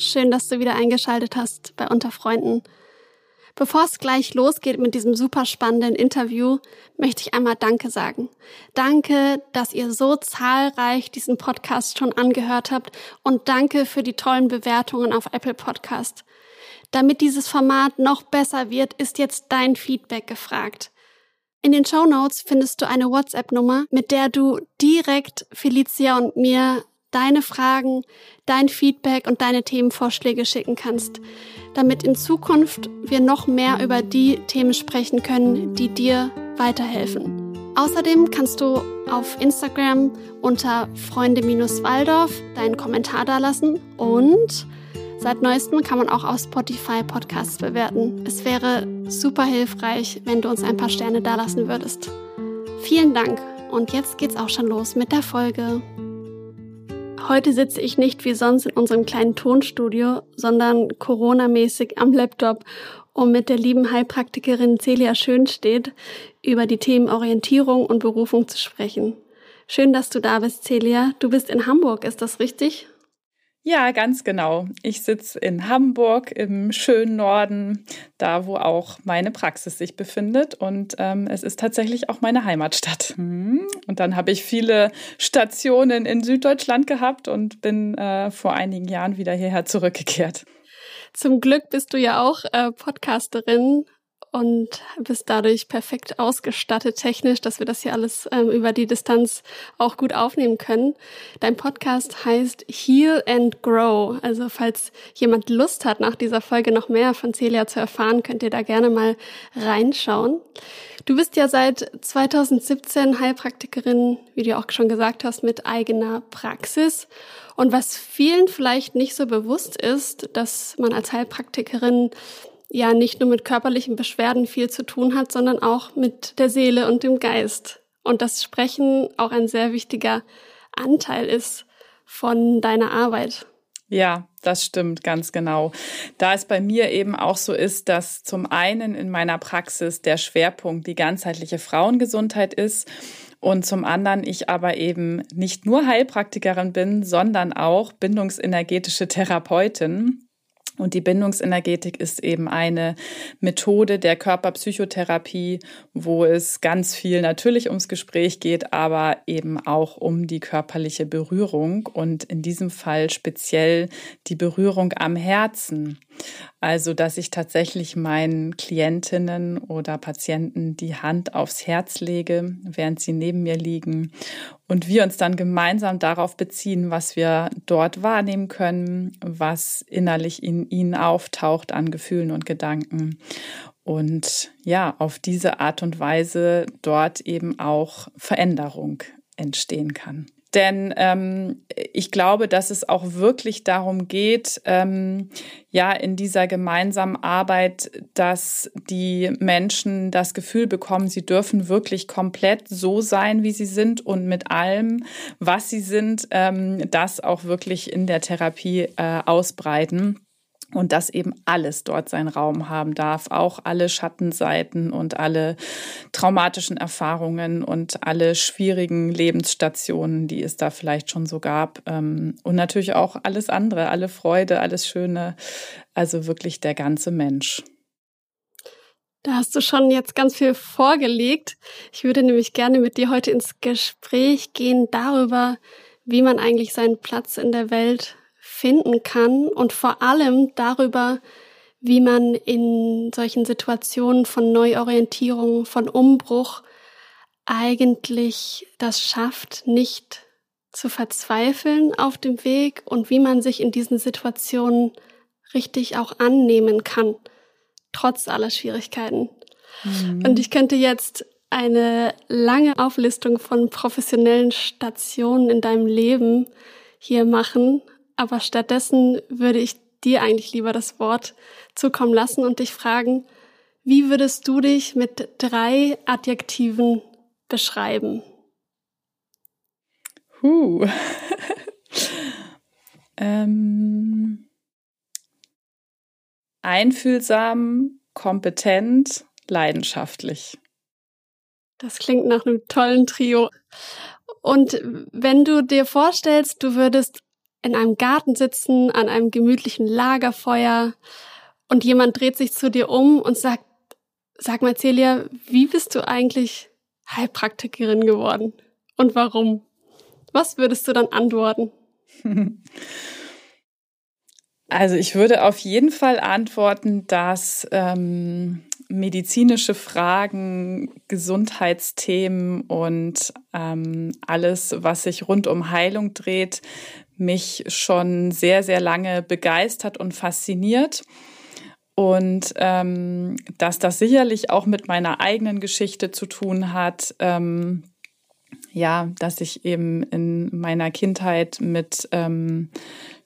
Schön, dass du wieder eingeschaltet hast bei Unter Freunden. Bevor es gleich losgeht mit diesem super spannenden Interview, möchte ich einmal Danke sagen. Danke, dass ihr so zahlreich diesen Podcast schon angehört habt und danke für die tollen Bewertungen auf Apple Podcast. Damit dieses Format noch besser wird, ist jetzt dein Feedback gefragt. In den Show Notes findest du eine WhatsApp-Nummer, mit der du direkt Felicia und mir deine Fragen, dein Feedback und deine Themenvorschläge schicken kannst, damit in Zukunft wir noch mehr über die Themen sprechen können, die dir weiterhelfen. Außerdem kannst du auf Instagram unter Freunde-Waldorf deinen Kommentar dalassen und seit neuestem kann man auch auf Spotify Podcasts bewerten. Es wäre super hilfreich, wenn du uns ein paar Sterne dalassen würdest. Vielen Dank und jetzt geht's auch schon los mit der Folge. Heute sitze ich nicht wie sonst in unserem kleinen Tonstudio, sondern Corona-mäßig am Laptop, um mit der lieben Heilpraktikerin Celia Schönstedt über die Themen Orientierung und Berufung zu sprechen. Schön, dass du da bist, Celia. Du bist in Hamburg, ist das richtig? Ja, ganz genau. Ich sitze in Hamburg im schönen Norden, da wo auch meine Praxis sich befindet. Und ähm, es ist tatsächlich auch meine Heimatstadt. Hm. Und dann habe ich viele Stationen in Süddeutschland gehabt und bin äh, vor einigen Jahren wieder hierher zurückgekehrt. Zum Glück bist du ja auch äh, Podcasterin und bist dadurch perfekt ausgestattet technisch, dass wir das hier alles ähm, über die Distanz auch gut aufnehmen können. Dein Podcast heißt Heal and Grow. Also falls jemand Lust hat, nach dieser Folge noch mehr von Celia zu erfahren, könnt ihr da gerne mal reinschauen. Du bist ja seit 2017 Heilpraktikerin, wie du auch schon gesagt hast, mit eigener Praxis. Und was vielen vielleicht nicht so bewusst ist, dass man als Heilpraktikerin ja nicht nur mit körperlichen Beschwerden viel zu tun hat, sondern auch mit der Seele und dem Geist. Und das Sprechen auch ein sehr wichtiger Anteil ist von deiner Arbeit. Ja, das stimmt ganz genau. Da es bei mir eben auch so ist, dass zum einen in meiner Praxis der Schwerpunkt die ganzheitliche Frauengesundheit ist und zum anderen ich aber eben nicht nur Heilpraktikerin bin, sondern auch bindungsenergetische Therapeutin. Und die Bindungsenergetik ist eben eine Methode der Körperpsychotherapie, wo es ganz viel natürlich ums Gespräch geht, aber eben auch um die körperliche Berührung und in diesem Fall speziell die Berührung am Herzen. Also, dass ich tatsächlich meinen Klientinnen oder Patienten die Hand aufs Herz lege, während sie neben mir liegen und wir uns dann gemeinsam darauf beziehen, was wir dort wahrnehmen können, was innerlich in ihnen auftaucht an Gefühlen und Gedanken. Und ja, auf diese Art und Weise dort eben auch Veränderung entstehen kann. Denn ähm, ich glaube, dass es auch wirklich darum geht, ähm, ja, in dieser gemeinsamen Arbeit, dass die Menschen das Gefühl bekommen, sie dürfen wirklich komplett so sein, wie sie sind und mit allem, was sie sind, ähm, das auch wirklich in der Therapie äh, ausbreiten und dass eben alles dort seinen Raum haben darf, auch alle Schattenseiten und alle traumatischen Erfahrungen und alle schwierigen Lebensstationen, die es da vielleicht schon so gab ähm, und natürlich auch alles andere, alle Freude, alles Schöne, also wirklich der ganze Mensch. Da hast du schon jetzt ganz viel vorgelegt. Ich würde nämlich gerne mit dir heute ins Gespräch gehen darüber, wie man eigentlich seinen Platz in der Welt finden kann und vor allem darüber, wie man in solchen Situationen von Neuorientierung, von Umbruch eigentlich das schafft, nicht zu verzweifeln auf dem Weg und wie man sich in diesen Situationen richtig auch annehmen kann, trotz aller Schwierigkeiten. Mhm. Und ich könnte jetzt eine lange Auflistung von professionellen Stationen in deinem Leben hier machen, aber stattdessen würde ich dir eigentlich lieber das Wort zukommen lassen und dich fragen, wie würdest du dich mit drei Adjektiven beschreiben? Huh. ähm, einfühlsam, kompetent, leidenschaftlich. Das klingt nach einem tollen Trio. Und wenn du dir vorstellst, du würdest in einem Garten sitzen, an einem gemütlichen Lagerfeuer und jemand dreht sich zu dir um und sagt, sag mal Celia, wie bist du eigentlich Heilpraktikerin geworden und warum? Was würdest du dann antworten? Also ich würde auf jeden Fall antworten, dass ähm, medizinische Fragen, Gesundheitsthemen und ähm, alles, was sich rund um Heilung dreht, mich schon sehr, sehr lange begeistert und fasziniert. Und ähm, dass das sicherlich auch mit meiner eigenen Geschichte zu tun hat. Ähm, ja, dass ich eben in meiner Kindheit mit ähm,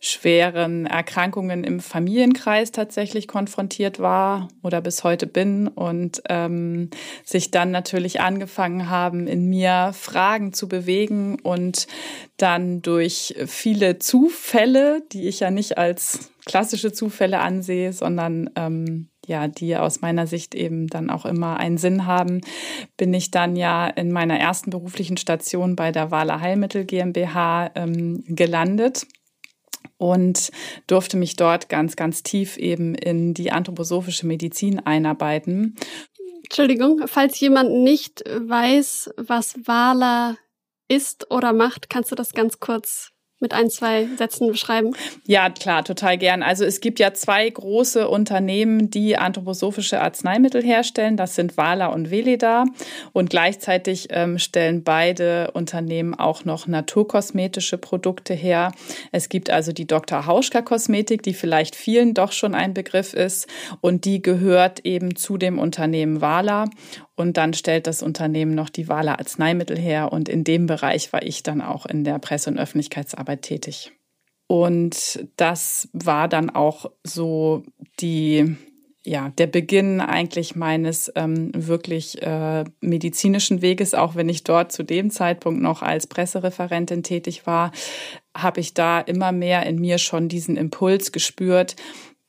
schweren Erkrankungen im Familienkreis tatsächlich konfrontiert war oder bis heute bin und ähm, sich dann natürlich angefangen haben, in mir Fragen zu bewegen und dann durch viele Zufälle, die ich ja nicht als klassische Zufälle ansehe, sondern ähm, ja, die aus meiner Sicht eben dann auch immer einen Sinn haben, bin ich dann ja in meiner ersten beruflichen Station bei der Wahler Heilmittel GmbH ähm, gelandet und durfte mich dort ganz, ganz tief eben in die anthroposophische Medizin einarbeiten. Entschuldigung, falls jemand nicht weiß, was Wala ist oder macht, kannst du das ganz kurz mit ein, zwei Sätzen beschreiben? Ja, klar, total gern. Also es gibt ja zwei große Unternehmen, die anthroposophische Arzneimittel herstellen. Das sind Wala und Veleda. Und gleichzeitig ähm, stellen beide Unternehmen auch noch naturkosmetische Produkte her. Es gibt also die Dr. Hauschka Kosmetik, die vielleicht vielen doch schon ein Begriff ist. Und die gehört eben zu dem Unternehmen Wala. Und dann stellt das Unternehmen noch die Wale Arzneimittel her. Und in dem Bereich war ich dann auch in der Presse- und Öffentlichkeitsarbeit tätig. Und das war dann auch so die, ja, der Beginn eigentlich meines ähm, wirklich äh, medizinischen Weges, auch wenn ich dort zu dem Zeitpunkt noch als Pressereferentin tätig war, habe ich da immer mehr in mir schon diesen Impuls gespürt,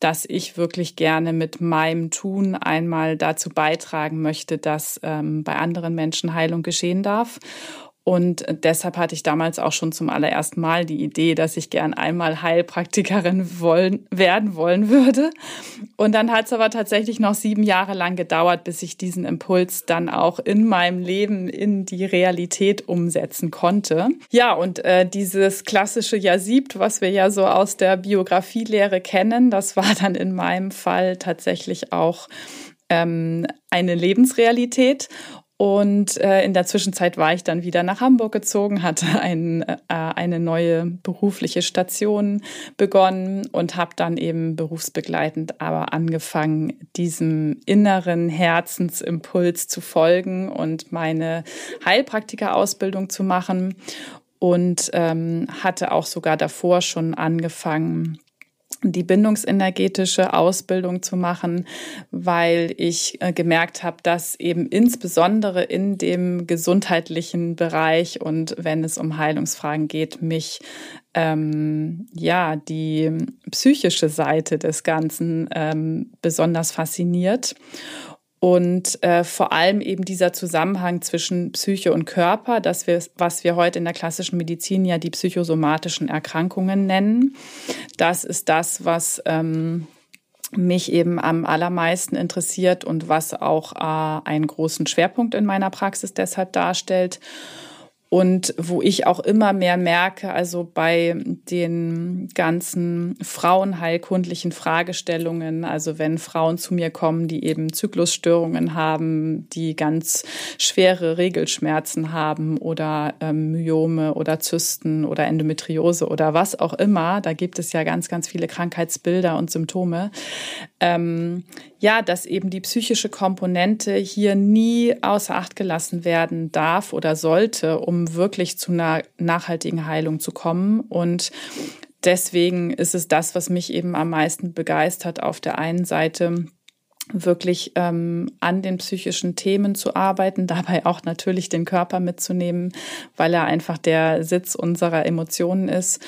dass ich wirklich gerne mit meinem Tun einmal dazu beitragen möchte, dass ähm, bei anderen Menschen Heilung geschehen darf. Und deshalb hatte ich damals auch schon zum allerersten Mal die Idee, dass ich gern einmal Heilpraktikerin wollen, werden wollen würde. Und dann hat es aber tatsächlich noch sieben Jahre lang gedauert, bis ich diesen Impuls dann auch in meinem Leben in die Realität umsetzen konnte. Ja, und äh, dieses klassische Jahr siebt, was wir ja so aus der Biografielehre kennen, das war dann in meinem Fall tatsächlich auch ähm, eine Lebensrealität. Und äh, in der Zwischenzeit war ich dann wieder nach Hamburg gezogen, hatte ein, äh, eine neue berufliche Station begonnen und habe dann eben berufsbegleitend aber angefangen, diesem inneren Herzensimpuls zu folgen und meine Heilpraktikerausbildung zu machen. Und ähm, hatte auch sogar davor schon angefangen, die bindungsenergetische Ausbildung zu machen, weil ich äh, gemerkt habe, dass eben insbesondere in dem gesundheitlichen Bereich und wenn es um Heilungsfragen geht, mich ähm, ja die psychische Seite des Ganzen ähm, besonders fasziniert und äh, vor allem eben dieser Zusammenhang zwischen Psyche und Körper, dass wir, was wir heute in der klassischen Medizin ja die psychosomatischen Erkrankungen nennen. Das ist das, was ähm, mich eben am allermeisten interessiert und was auch äh, einen großen Schwerpunkt in meiner Praxis deshalb darstellt. Und wo ich auch immer mehr merke, also bei den ganzen frauenheilkundlichen Fragestellungen, also wenn Frauen zu mir kommen, die eben Zyklusstörungen haben, die ganz schwere Regelschmerzen haben oder ähm, Myome oder Zysten oder Endometriose oder was auch immer, da gibt es ja ganz, ganz viele Krankheitsbilder und Symptome. Ähm, ja, dass eben die psychische Komponente hier nie außer Acht gelassen werden darf oder sollte, um wirklich zu einer nachhaltigen Heilung zu kommen. Und deswegen ist es das, was mich eben am meisten begeistert, auf der einen Seite wirklich ähm, an den psychischen Themen zu arbeiten, dabei auch natürlich den Körper mitzunehmen, weil er einfach der Sitz unserer Emotionen ist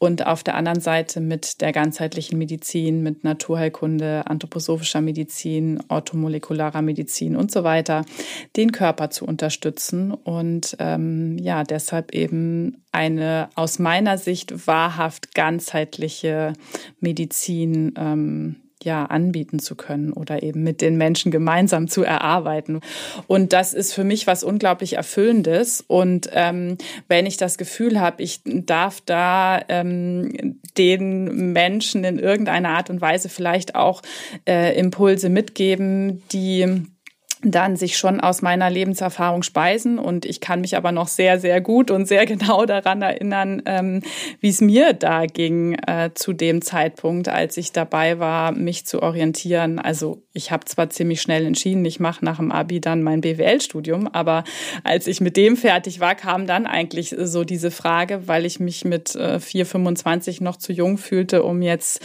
und auf der anderen Seite mit der ganzheitlichen Medizin, mit Naturheilkunde, anthroposophischer Medizin, orthomolekularer Medizin und so weiter, den Körper zu unterstützen. Und ähm, ja, deshalb eben eine aus meiner Sicht wahrhaft ganzheitliche Medizin ähm, ja anbieten zu können oder eben mit den Menschen gemeinsam zu erarbeiten. Und das ist für mich was unglaublich Erfüllendes. Und ähm, wenn ich das Gefühl habe, ich darf da ähm, den Menschen in irgendeiner Art und Weise vielleicht auch äh, Impulse mitgeben, die dann sich schon aus meiner Lebenserfahrung speisen. Und ich kann mich aber noch sehr, sehr gut und sehr genau daran erinnern, ähm, wie es mir da ging äh, zu dem Zeitpunkt, als ich dabei war, mich zu orientieren. Also ich habe zwar ziemlich schnell entschieden, ich mache nach dem ABI dann mein BWL-Studium, aber als ich mit dem fertig war, kam dann eigentlich so diese Frage, weil ich mich mit äh, 4,25 noch zu jung fühlte, um jetzt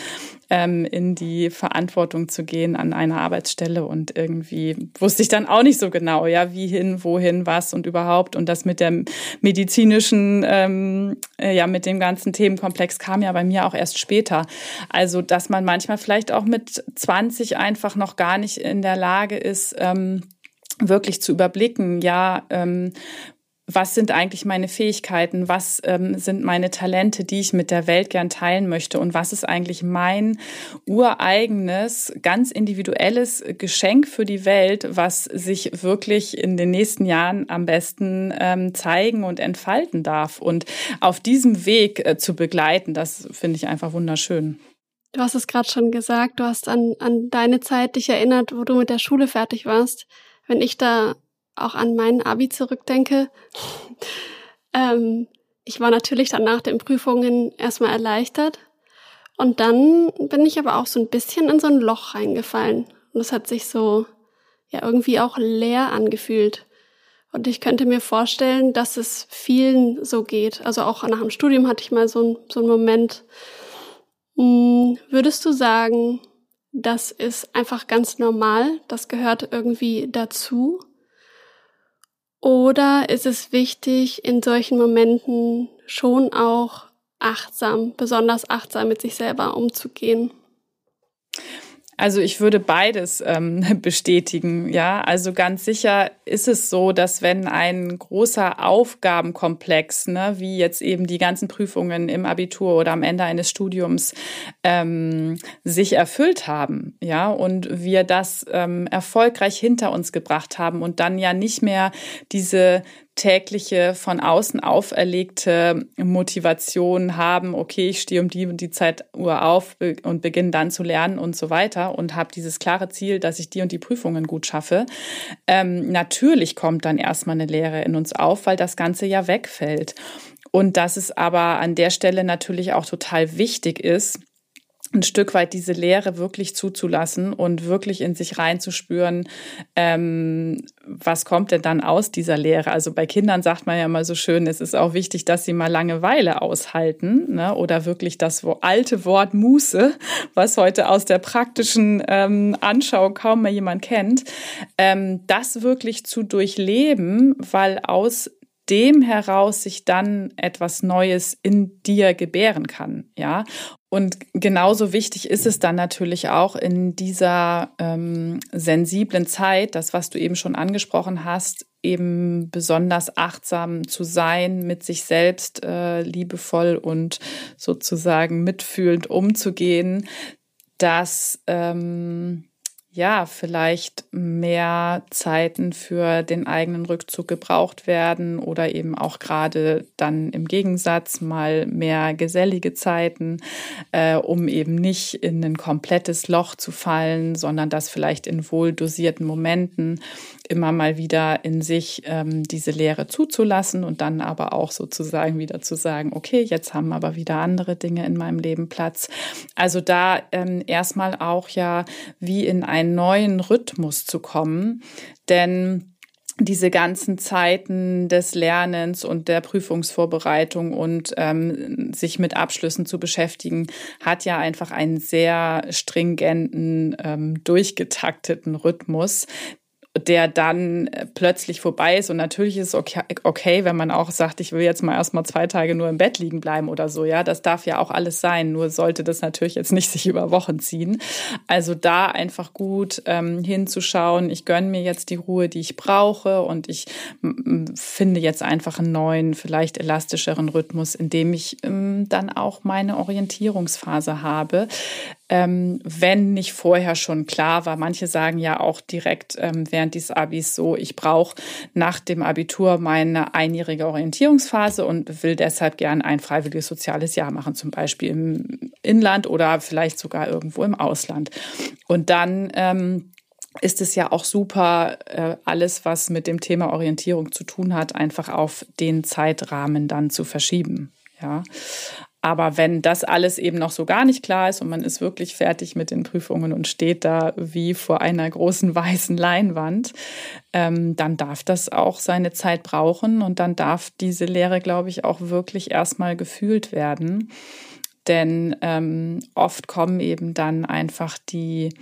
ähm, in die Verantwortung zu gehen an einer Arbeitsstelle und irgendwie wusste ich dann auch nicht so genau, ja, wie hin, wohin, was und überhaupt und das mit dem medizinischen, ähm, äh, ja, mit dem ganzen Themenkomplex kam ja bei mir auch erst später. Also, dass man manchmal vielleicht auch mit 20 einfach noch gar nicht in der Lage ist, ähm, wirklich zu überblicken, ja, ähm, was sind eigentlich meine Fähigkeiten, was ähm, sind meine Talente, die ich mit der Welt gern teilen möchte und was ist eigentlich mein ureigenes, ganz individuelles Geschenk für die Welt, was sich wirklich in den nächsten Jahren am besten ähm, zeigen und entfalten darf. Und auf diesem Weg äh, zu begleiten, das finde ich einfach wunderschön. Du hast es gerade schon gesagt, du hast an, an deine Zeit dich erinnert, wo du mit der Schule fertig warst. Wenn ich da auch an meinen Abi zurückdenke, ähm, ich war natürlich dann nach den Prüfungen erstmal erleichtert. Und dann bin ich aber auch so ein bisschen in so ein Loch reingefallen. Und es hat sich so, ja, irgendwie auch leer angefühlt. Und ich könnte mir vorstellen, dass es vielen so geht. Also auch nach dem Studium hatte ich mal so, ein, so einen Moment. Hm, würdest du sagen, das ist einfach ganz normal, das gehört irgendwie dazu? Oder ist es wichtig, in solchen Momenten schon auch achtsam, besonders achtsam mit sich selber umzugehen? Also ich würde beides ähm, bestätigen. Ja, also ganz sicher ist es so, dass wenn ein großer Aufgabenkomplex, ne, wie jetzt eben die ganzen Prüfungen im Abitur oder am Ende eines Studiums, ähm, sich erfüllt haben, ja, und wir das ähm, erfolgreich hinter uns gebracht haben und dann ja nicht mehr diese tägliche von außen auferlegte Motivation haben, okay, ich stehe um die und die Zeit Uhr auf und beginne dann zu lernen und so weiter und habe dieses klare Ziel, dass ich die und die Prüfungen gut schaffe. Ähm, natürlich kommt dann erstmal eine Lehre in uns auf, weil das Ganze ja wegfällt. Und dass es aber an der Stelle natürlich auch total wichtig ist, ein Stück weit diese Lehre wirklich zuzulassen und wirklich in sich reinzuspüren, ähm, was kommt denn dann aus dieser Lehre? Also bei Kindern sagt man ja mal so schön, es ist auch wichtig, dass sie mal Langeweile aushalten ne? oder wirklich das alte Wort Muße, was heute aus der praktischen ähm, Anschauung kaum mehr jemand kennt, ähm, das wirklich zu durchleben, weil aus dem heraus sich dann etwas Neues in dir gebären kann, ja. Und genauso wichtig ist es dann natürlich auch in dieser ähm, sensiblen Zeit, das, was du eben schon angesprochen hast, eben besonders achtsam zu sein, mit sich selbst äh, liebevoll und sozusagen mitfühlend umzugehen, dass ähm, ja, vielleicht mehr Zeiten für den eigenen Rückzug gebraucht werden oder eben auch gerade dann im Gegensatz mal mehr gesellige Zeiten, äh, um eben nicht in ein komplettes Loch zu fallen, sondern das vielleicht in wohl dosierten Momenten immer mal wieder in sich ähm, diese Lehre zuzulassen und dann aber auch sozusagen wieder zu sagen, okay, jetzt haben aber wieder andere Dinge in meinem Leben Platz. Also da ähm, erstmal auch ja wie in einen neuen Rhythmus zu kommen, denn diese ganzen Zeiten des Lernens und der Prüfungsvorbereitung und ähm, sich mit Abschlüssen zu beschäftigen, hat ja einfach einen sehr stringenten, ähm, durchgetakteten Rhythmus, der dann äh, plötzlich vorbei ist. Und natürlich ist es okay, okay, wenn man auch sagt, ich will jetzt mal erstmal zwei Tage nur im Bett liegen bleiben oder so. Ja, das darf ja auch alles sein. Nur sollte das natürlich jetzt nicht sich über Wochen ziehen. Also da einfach gut ähm, hinzuschauen. Ich gönne mir jetzt die Ruhe, die ich brauche und ich finde jetzt einfach einen neuen, vielleicht elastischeren Rhythmus, in dem ich ähm, dann auch meine Orientierungsphase habe ähm, wenn nicht vorher schon klar war. Manche sagen ja auch direkt ähm, während dieses Abis so, ich brauche nach dem Abitur meine einjährige Orientierungsphase und will deshalb gern ein freiwilliges soziales Jahr machen, zum Beispiel im Inland oder vielleicht sogar irgendwo im Ausland. Und dann ähm, ist es ja auch super, äh, alles, was mit dem Thema Orientierung zu tun hat, einfach auf den Zeitrahmen dann zu verschieben. Ja, aber wenn das alles eben noch so gar nicht klar ist und man ist wirklich fertig mit den Prüfungen und steht da wie vor einer großen weißen Leinwand, ähm, dann darf das auch seine Zeit brauchen und dann darf diese Lehre, glaube ich, auch wirklich erstmal gefühlt werden. Denn ähm, oft kommen eben dann einfach die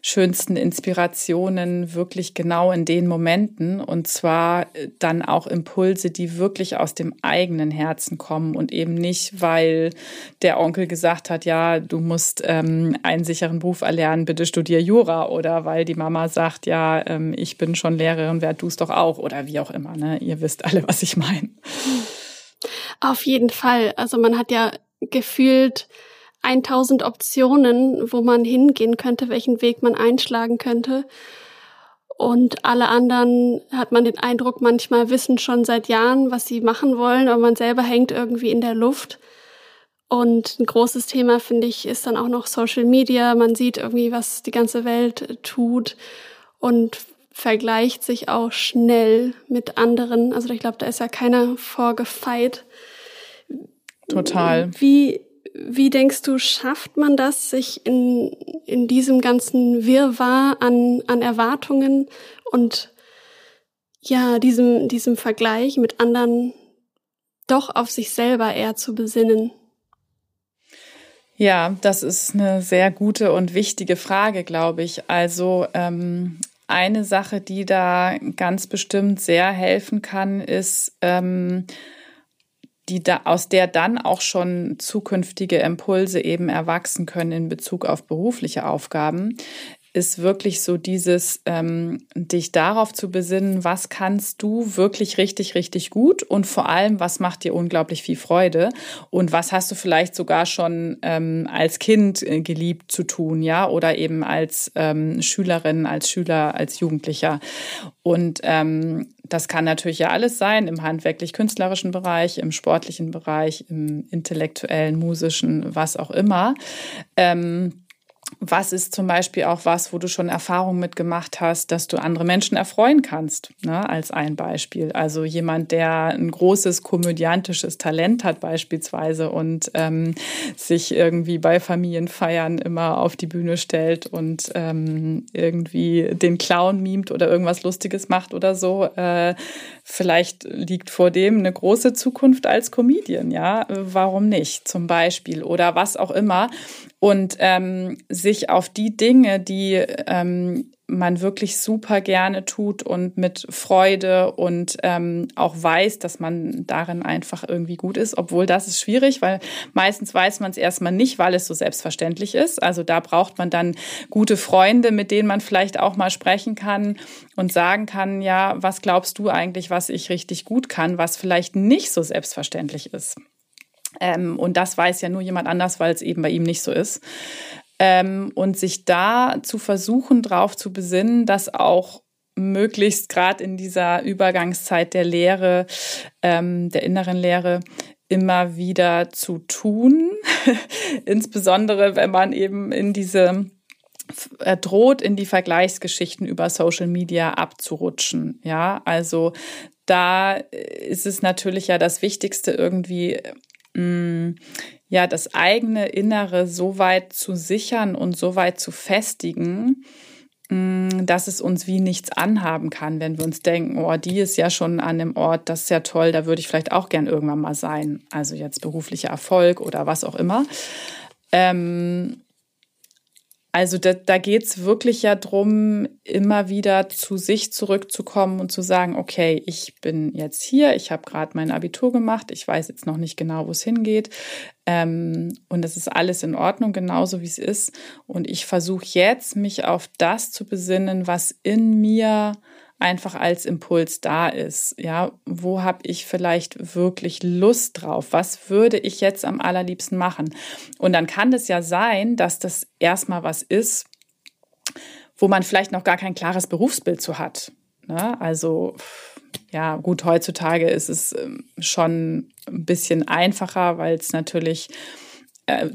schönsten Inspirationen wirklich genau in den Momenten und zwar äh, dann auch Impulse, die wirklich aus dem eigenen Herzen kommen und eben nicht, weil der Onkel gesagt hat, ja, du musst ähm, einen sicheren Beruf erlernen, bitte studier Jura oder weil die Mama sagt, ja, ähm, ich bin schon Lehrerin, wer du es doch auch oder wie auch immer. Ne? Ihr wisst alle, was ich meine. Auf jeden Fall. Also man hat ja gefühlt 1000 Optionen, wo man hingehen könnte, welchen Weg man einschlagen könnte. Und alle anderen hat man den Eindruck, manchmal wissen schon seit Jahren, was sie machen wollen, aber man selber hängt irgendwie in der Luft. Und ein großes Thema, finde ich, ist dann auch noch Social Media. Man sieht irgendwie, was die ganze Welt tut und vergleicht sich auch schnell mit anderen. Also ich glaube, da ist ja keiner vorgefeit. Total. Wie, wie denkst du, schafft man das, sich in, in diesem ganzen Wirrwarr an, an Erwartungen und ja, diesem, diesem Vergleich mit anderen doch auf sich selber eher zu besinnen? Ja, das ist eine sehr gute und wichtige Frage, glaube ich. Also ähm, eine Sache, die da ganz bestimmt sehr helfen kann, ist, ähm, die da, aus der dann auch schon zukünftige Impulse eben erwachsen können in Bezug auf berufliche Aufgaben, ist wirklich so dieses, ähm, dich darauf zu besinnen, was kannst du wirklich richtig, richtig gut und vor allem, was macht dir unglaublich viel Freude und was hast du vielleicht sogar schon ähm, als Kind äh, geliebt zu tun, ja, oder eben als ähm, Schülerin, als Schüler, als Jugendlicher. Und ähm, das kann natürlich ja alles sein, im handwerklich-künstlerischen Bereich, im sportlichen Bereich, im intellektuellen, musischen, was auch immer. Ähm, was ist zum Beispiel auch was, wo du schon Erfahrungen mitgemacht hast, dass du andere Menschen erfreuen kannst, ne, als ein Beispiel. Also jemand, der ein großes komödiantisches Talent hat beispielsweise und ähm, sich irgendwie bei Familienfeiern immer auf die Bühne stellt und ähm, irgendwie den Clown mimt oder irgendwas Lustiges macht oder so. Äh, vielleicht liegt vor dem eine große Zukunft als Comedian, ja, warum nicht zum Beispiel oder was auch immer und ähm, sich auf die Dinge, die ähm, man wirklich super gerne tut und mit Freude und ähm, auch weiß, dass man darin einfach irgendwie gut ist, obwohl das ist schwierig, weil meistens weiß man es erstmal nicht, weil es so selbstverständlich ist. Also da braucht man dann gute Freunde, mit denen man vielleicht auch mal sprechen kann und sagen kann, ja, was glaubst du eigentlich, was ich richtig gut kann, was vielleicht nicht so selbstverständlich ist. Ähm, und das weiß ja nur jemand anders, weil es eben bei ihm nicht so ist. ähm, und sich da zu versuchen, drauf zu besinnen, dass auch möglichst gerade in dieser Übergangszeit der Lehre, ähm, der inneren Lehre, immer wieder zu tun, insbesondere wenn man eben in diese äh, droht in die Vergleichsgeschichten über Social Media abzurutschen. Ja, also da ist es natürlich ja das Wichtigste irgendwie, ja, das eigene Innere so weit zu sichern und so weit zu festigen, mm, dass es uns wie nichts anhaben kann, wenn wir uns denken, oh, die ist ja schon an dem Ort, das ist ja toll, da würde ich vielleicht auch gern irgendwann mal sein. Also jetzt beruflicher Erfolg oder was auch immer. Ähm, also da, da geht es wirklich ja drum, immer wieder zu sich zurückzukommen und zu sagen, okay, ich bin jetzt hier, ich habe gerade mein Abitur gemacht, ich weiß jetzt noch nicht genau, wo es hingeht. Ähm, und es ist alles in Ordnung, genauso wie es ist. Und ich versuche jetzt, mich auf das zu besinnen, was in mir einfach als Impuls da ist. Ja, wo habe ich vielleicht wirklich Lust drauf? Was würde ich jetzt am allerliebsten machen? Und dann kann es ja sein, dass das erstmal was ist, wo man vielleicht noch gar kein klares Berufsbild zu hat. Ne? Also ja, gut, heutzutage ist es ähm, schon ein bisschen einfacher, weil es natürlich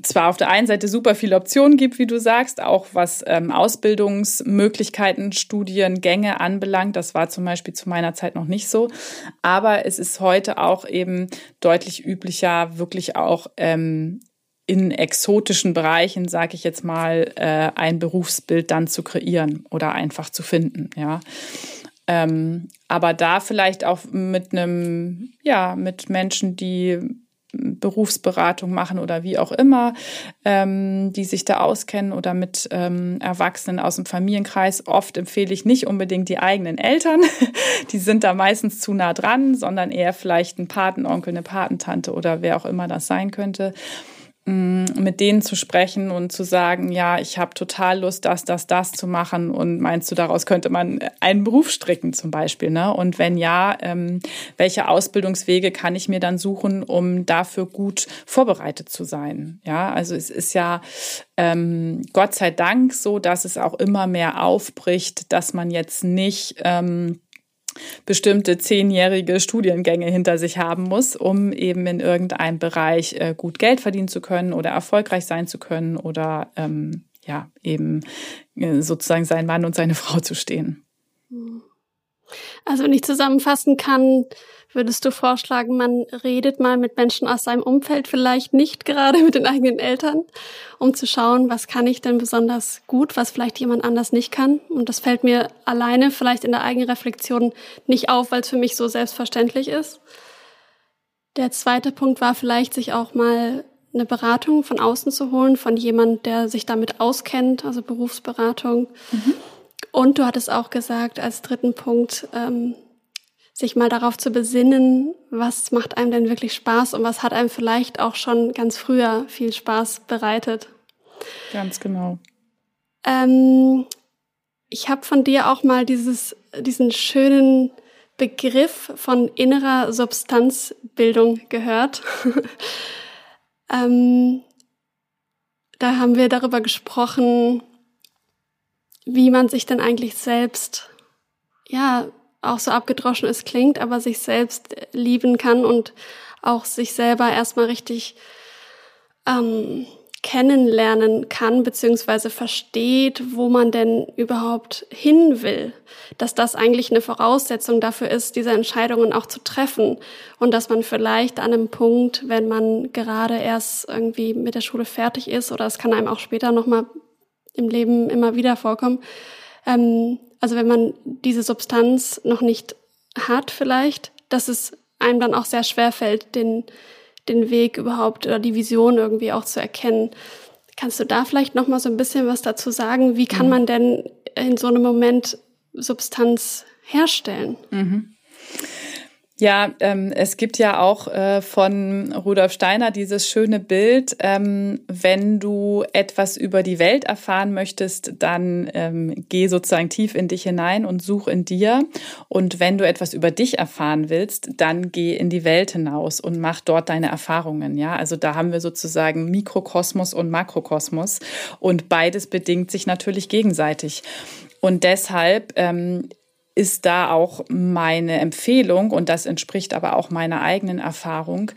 zwar auf der einen Seite super viele Optionen gibt, wie du sagst, auch was ähm, Ausbildungsmöglichkeiten, Studiengänge anbelangt. Das war zum Beispiel zu meiner Zeit noch nicht so. Aber es ist heute auch eben deutlich üblicher, wirklich auch ähm, in exotischen Bereichen, sage ich jetzt mal, äh, ein Berufsbild dann zu kreieren oder einfach zu finden. Ja. Ähm, aber da vielleicht auch mit einem, ja, mit Menschen, die Berufsberatung machen oder wie auch immer, ähm, die sich da auskennen oder mit ähm, Erwachsenen aus dem Familienkreis. Oft empfehle ich nicht unbedingt die eigenen Eltern, die sind da meistens zu nah dran, sondern eher vielleicht ein Patenonkel, eine Patentante oder wer auch immer das sein könnte. Mm, mit denen zu sprechen und zu sagen, ja, ich habe total Lust, das, das, das zu machen und meinst du, daraus könnte man einen Beruf stricken zum Beispiel, ne? Und wenn ja, ähm, welche Ausbildungswege kann ich mir dann suchen, um dafür gut vorbereitet zu sein? Ja, also es ist ja ähm, Gott sei Dank so, dass es auch immer mehr aufbricht, dass man jetzt nicht ähm, bestimmte zehnjährige Studiengänge hinter sich haben muss, um eben in irgendeinem Bereich äh, gut Geld verdienen zu können oder erfolgreich sein zu können oder ähm, ja eben äh, sozusagen sein Mann und seine Frau zu stehen. Also wenn ich zusammenfassen kann, Würdest du vorschlagen, man redet mal mit Menschen aus seinem Umfeld, vielleicht nicht gerade mit den eigenen Eltern, um zu schauen, was kann ich denn besonders gut, was vielleicht jemand anders nicht kann? Und das fällt mir alleine vielleicht in der eigenen Reflexion nicht auf, weil es für mich so selbstverständlich ist. Der zweite Punkt war vielleicht, sich auch mal eine Beratung von außen zu holen, von jemand, der sich damit auskennt, also Berufsberatung. Mhm. Und du hattest auch gesagt, als dritten Punkt, ähm, sich mal darauf zu besinnen, was macht einem denn wirklich Spaß und was hat einem vielleicht auch schon ganz früher viel Spaß bereitet. Ganz genau. Ähm, ich habe von dir auch mal dieses, diesen schönen Begriff von innerer Substanzbildung gehört. ähm, da haben wir darüber gesprochen, wie man sich denn eigentlich selbst ja auch so abgedroschen es klingt, aber sich selbst lieben kann und auch sich selber erstmal richtig ähm, kennenlernen kann, beziehungsweise versteht, wo man denn überhaupt hin will. Dass das eigentlich eine Voraussetzung dafür ist, diese Entscheidungen auch zu treffen. Und dass man vielleicht an einem Punkt, wenn man gerade erst irgendwie mit der Schule fertig ist, oder es kann einem auch später nochmal im Leben immer wieder vorkommen, ähm, also wenn man diese Substanz noch nicht hat vielleicht, dass es einem dann auch sehr schwer fällt, den, den Weg überhaupt oder die Vision irgendwie auch zu erkennen. Kannst du da vielleicht noch mal so ein bisschen was dazu sagen? Wie kann mhm. man denn in so einem Moment Substanz herstellen? Mhm. Ja, ähm, es gibt ja auch äh, von Rudolf Steiner dieses schöne Bild, ähm, wenn du etwas über die Welt erfahren möchtest, dann ähm, geh sozusagen tief in dich hinein und such in dir. Und wenn du etwas über dich erfahren willst, dann geh in die Welt hinaus und mach dort deine Erfahrungen. Ja, also da haben wir sozusagen Mikrokosmos und Makrokosmos und beides bedingt sich natürlich gegenseitig. Und deshalb ähm, ist da auch meine Empfehlung und das entspricht aber auch meiner eigenen Erfahrung,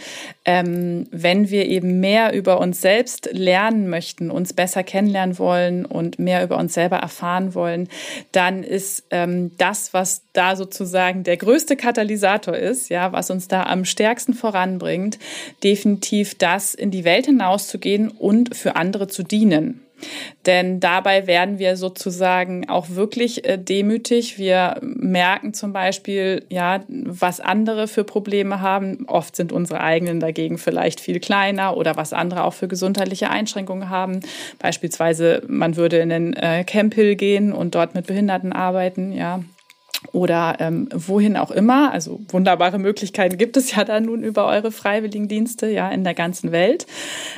ähm, wenn wir eben mehr über uns selbst lernen möchten, uns besser kennenlernen wollen und mehr über uns selber erfahren wollen, dann ist ähm, das, was da sozusagen der größte Katalysator ist, ja, was uns da am stärksten voranbringt, definitiv das in die Welt hinauszugehen und für andere zu dienen. Denn dabei werden wir sozusagen auch wirklich äh, demütig. Wir merken zum Beispiel, ja, was andere für Probleme haben. Oft sind unsere eigenen dagegen vielleicht viel kleiner oder was andere auch für gesundheitliche Einschränkungen haben. Beispielsweise, man würde in den äh, Camp Hill gehen und dort mit Behinderten arbeiten, ja oder ähm, wohin auch immer. Also wunderbare Möglichkeiten gibt es ja da nun über eure Freiwilligendienste ja in der ganzen Welt.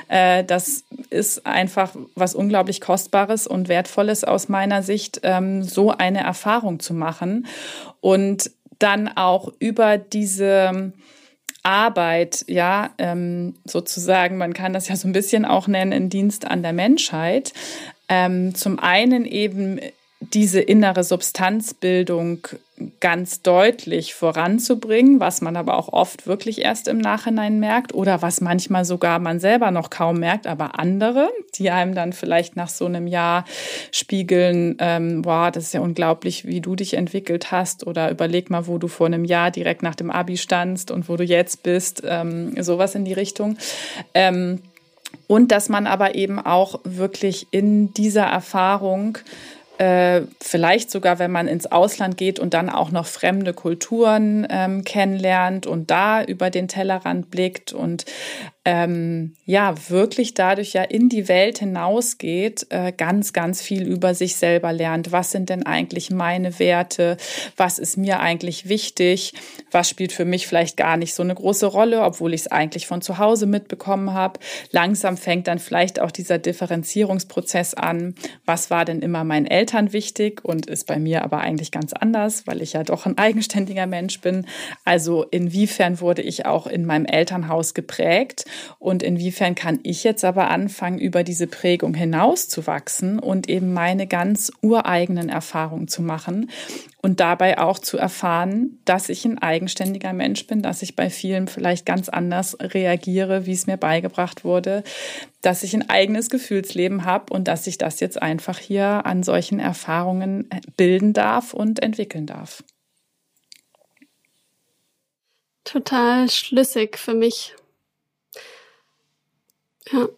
Äh, das ist einfach was unglaublich Kostbares und Wertvolles aus meiner Sicht, ähm, so eine Erfahrung zu machen und dann auch über diese Arbeit, ja, ähm, sozusagen, man kann das ja so ein bisschen auch nennen, in Dienst an der Menschheit. Ähm, zum einen eben diese innere Substanzbildung ganz deutlich voranzubringen, was man aber auch oft wirklich erst im Nachhinein merkt oder was manchmal sogar man selber noch kaum merkt, aber andere, die einem dann vielleicht nach so einem Jahr spiegeln, ähm, wow, das ist ja unglaublich, wie du dich entwickelt hast oder überleg mal, wo du vor einem Jahr direkt nach dem Abi standst und wo du jetzt bist, ähm, sowas in die Richtung. Ähm, und dass man aber eben auch wirklich in dieser Erfahrung äh, vielleicht sogar, wenn man ins Ausland geht und dann auch noch fremde Kulturen ähm, kennenlernt und da über den Tellerrand blickt und ähm, ja wirklich dadurch ja in die Welt hinausgeht, äh, ganz, ganz viel über sich selber lernt. Was sind denn eigentlich meine Werte? Was ist mir eigentlich wichtig? Was spielt für mich vielleicht gar nicht so eine große Rolle, obwohl ich es eigentlich von zu Hause mitbekommen habe? Langsam fängt dann vielleicht auch dieser Differenzierungsprozess an. Was war denn immer meinen Eltern wichtig und ist bei mir aber eigentlich ganz anders, weil ich ja doch ein eigenständiger Mensch bin. Also inwiefern wurde ich auch in meinem Elternhaus geprägt? Und inwiefern kann ich jetzt aber anfangen, über diese Prägung hinauszuwachsen und eben meine ganz ureigenen Erfahrungen zu machen und dabei auch zu erfahren, dass ich ein eigenständiger Mensch bin, dass ich bei vielen vielleicht ganz anders reagiere, wie es mir beigebracht wurde, dass ich ein eigenes Gefühlsleben habe und dass ich das jetzt einfach hier an solchen Erfahrungen bilden darf und entwickeln darf. Total schlüssig für mich. Ja.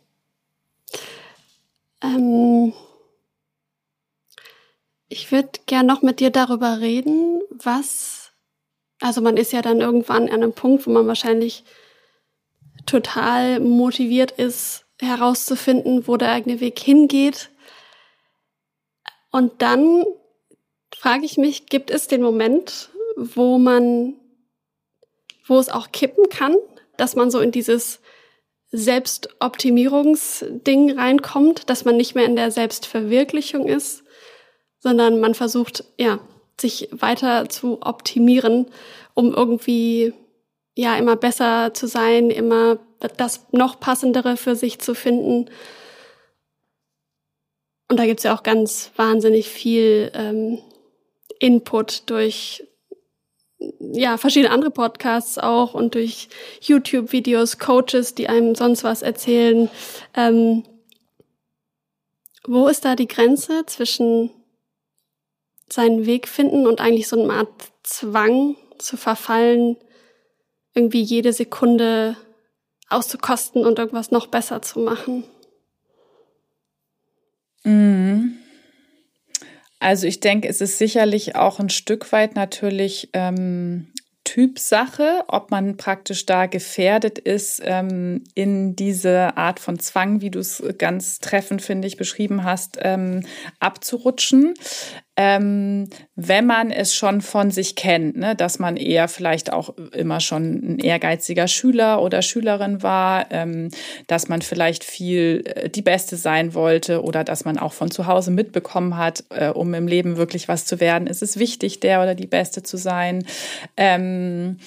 Ähm, ich würde gern noch mit dir darüber reden, was, also man ist ja dann irgendwann an einem Punkt, wo man wahrscheinlich total motiviert ist, herauszufinden, wo der eigene Weg hingeht. Und dann frage ich mich, gibt es den Moment, wo man, wo es auch kippen kann, dass man so in dieses Selbstoptimierungsding reinkommt, dass man nicht mehr in der Selbstverwirklichung ist, sondern man versucht, ja, sich weiter zu optimieren, um irgendwie, ja, immer besser zu sein, immer das noch passendere für sich zu finden. Und da gibt's ja auch ganz wahnsinnig viel ähm, Input durch ja, verschiedene andere Podcasts auch und durch YouTube-Videos, Coaches, die einem sonst was erzählen. Ähm, wo ist da die Grenze zwischen seinen Weg finden und eigentlich so eine Art Zwang zu verfallen, irgendwie jede Sekunde auszukosten und irgendwas noch besser zu machen? Mhm. Also ich denke, es ist sicherlich auch ein Stück weit natürlich ähm, Typsache, ob man praktisch da gefährdet ist, ähm, in diese Art von Zwang, wie du es ganz treffend, finde ich, beschrieben hast, ähm, abzurutschen. Ähm, wenn man es schon von sich kennt, ne, dass man eher vielleicht auch immer schon ein ehrgeiziger Schüler oder Schülerin war, ähm, dass man vielleicht viel äh, die Beste sein wollte oder dass man auch von zu Hause mitbekommen hat, äh, um im Leben wirklich was zu werden, ist es wichtig, der oder die Beste zu sein. Ähm,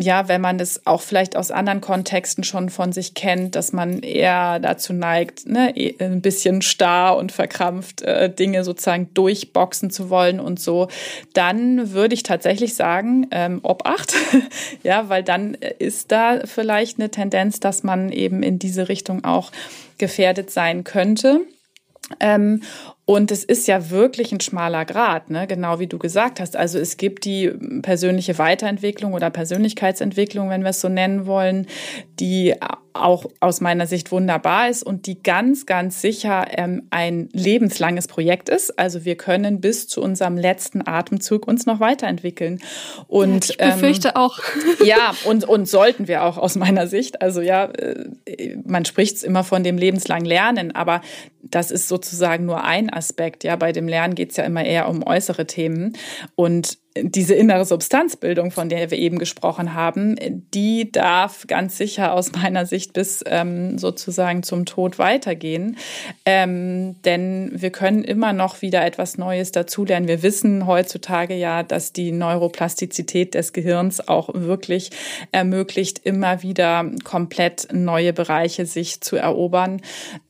ja, wenn man es auch vielleicht aus anderen Kontexten schon von sich kennt, dass man eher dazu neigt, ne, eh, ein bisschen starr und verkrampft äh, Dinge sozusagen durchboxen zu wollen und so, dann würde ich tatsächlich sagen, ähm, Obacht, ja, weil dann ist da vielleicht eine Tendenz, dass man eben in diese Richtung auch gefährdet sein könnte. Ähm, und es ist ja wirklich ein schmaler Grad, ne? genau wie du gesagt hast. Also es gibt die persönliche Weiterentwicklung oder Persönlichkeitsentwicklung, wenn wir es so nennen wollen, die auch aus meiner Sicht wunderbar ist und die ganz, ganz sicher ähm, ein lebenslanges Projekt ist. Also wir können bis zu unserem letzten Atemzug uns noch weiterentwickeln. Und ja, ich befürchte ähm, auch. ja, und, und sollten wir auch aus meiner Sicht. Also ja, äh, man spricht immer von dem lebenslangen Lernen, aber das ist sozusagen nur ein Aspekt. Ja, bei dem Lernen geht es ja immer eher um äußere Themen. Und diese innere Substanzbildung, von der wir eben gesprochen haben, die darf ganz sicher aus meiner Sicht bis ähm, sozusagen zum Tod weitergehen. Ähm, denn wir können immer noch wieder etwas Neues dazulernen. Wir wissen heutzutage ja, dass die Neuroplastizität des Gehirns auch wirklich ermöglicht, immer wieder komplett neue Bereiche sich zu erobern.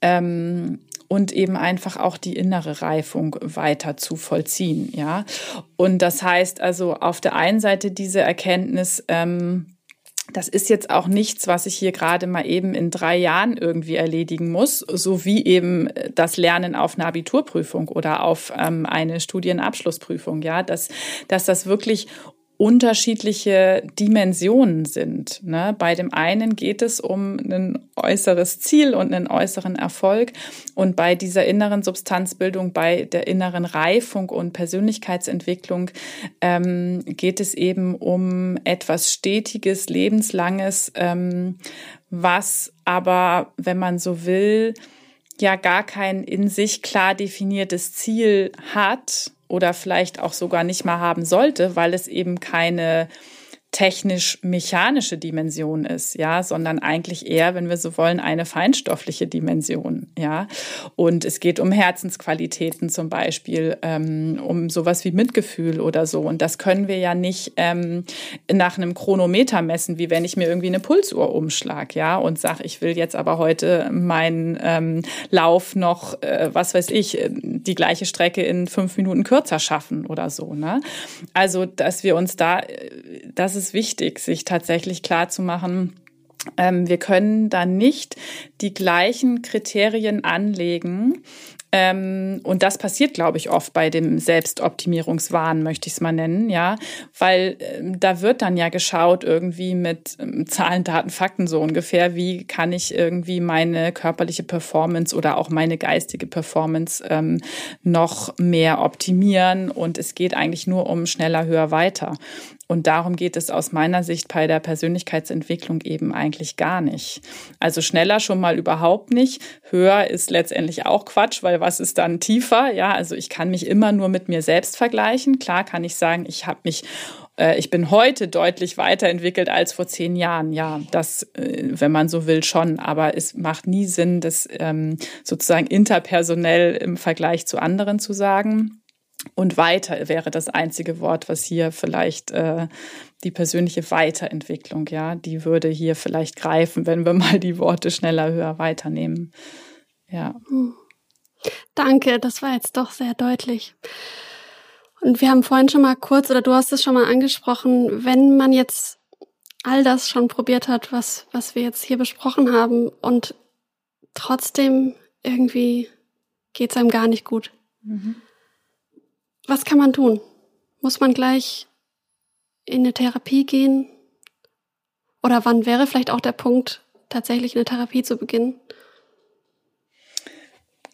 Ähm, und eben einfach auch die innere Reifung weiter zu vollziehen. Ja, und das heißt also auf der einen Seite diese Erkenntnis, ähm, das ist jetzt auch nichts, was ich hier gerade mal eben in drei Jahren irgendwie erledigen muss, so wie eben das Lernen auf eine Abiturprüfung oder auf ähm, eine Studienabschlussprüfung, ja, dass, dass das wirklich unterschiedliche Dimensionen sind. Ne? Bei dem einen geht es um ein äußeres Ziel und einen äußeren Erfolg und bei dieser inneren Substanzbildung, bei der inneren Reifung und Persönlichkeitsentwicklung ähm, geht es eben um etwas Stetiges, Lebenslanges, ähm, was aber, wenn man so will, ja gar kein in sich klar definiertes Ziel hat, oder vielleicht auch sogar nicht mal haben sollte, weil es eben keine technisch-mechanische Dimension ist, ja, sondern eigentlich eher, wenn wir so wollen, eine feinstoffliche Dimension, ja. Und es geht um Herzensqualitäten zum Beispiel, ähm, um sowas wie Mitgefühl oder so. Und das können wir ja nicht ähm, nach einem Chronometer messen, wie wenn ich mir irgendwie eine Pulsuhr umschlag, ja, und sage, ich will jetzt aber heute meinen ähm, Lauf noch, äh, was weiß ich, die gleiche Strecke in fünf Minuten kürzer schaffen oder so, ne? Also, dass wir uns da, äh, das ist wichtig, sich tatsächlich klar zu machen, ähm, wir können da nicht die gleichen Kriterien anlegen, ähm, und das passiert, glaube ich, oft bei dem Selbstoptimierungswahn, möchte ich es mal nennen, ja, weil ähm, da wird dann ja geschaut irgendwie mit Zahlen, Daten, Fakten so ungefähr, wie kann ich irgendwie meine körperliche Performance oder auch meine geistige Performance noch mehr optimieren. Und es geht eigentlich nur um schneller, höher, weiter. Und darum geht es aus meiner Sicht bei der Persönlichkeitsentwicklung eben eigentlich gar nicht. Also schneller schon mal überhaupt nicht. Höher ist letztendlich auch Quatsch, weil was ist dann tiefer? Ja, also ich kann mich immer nur mit mir selbst vergleichen. Klar kann ich sagen, ich habe mich äh, ich bin heute deutlich weiterentwickelt als vor zehn Jahren. Ja, das, äh, wenn man so will, schon. Aber es macht nie Sinn, das ähm, sozusagen interpersonell im Vergleich zu anderen zu sagen. Und weiter wäre das einzige Wort, was hier vielleicht äh, die persönliche Weiterentwicklung, ja, die würde hier vielleicht greifen, wenn wir mal die Worte schneller, höher, weiternehmen. Ja. Hm. Danke, das war jetzt doch sehr deutlich. Und wir haben vorhin schon mal kurz, oder du hast es schon mal angesprochen, wenn man jetzt all das schon probiert hat, was, was wir jetzt hier besprochen haben und trotzdem irgendwie geht es einem gar nicht gut. Mhm. Was kann man tun? Muss man gleich in eine Therapie gehen? Oder wann wäre vielleicht auch der Punkt, tatsächlich eine Therapie zu beginnen?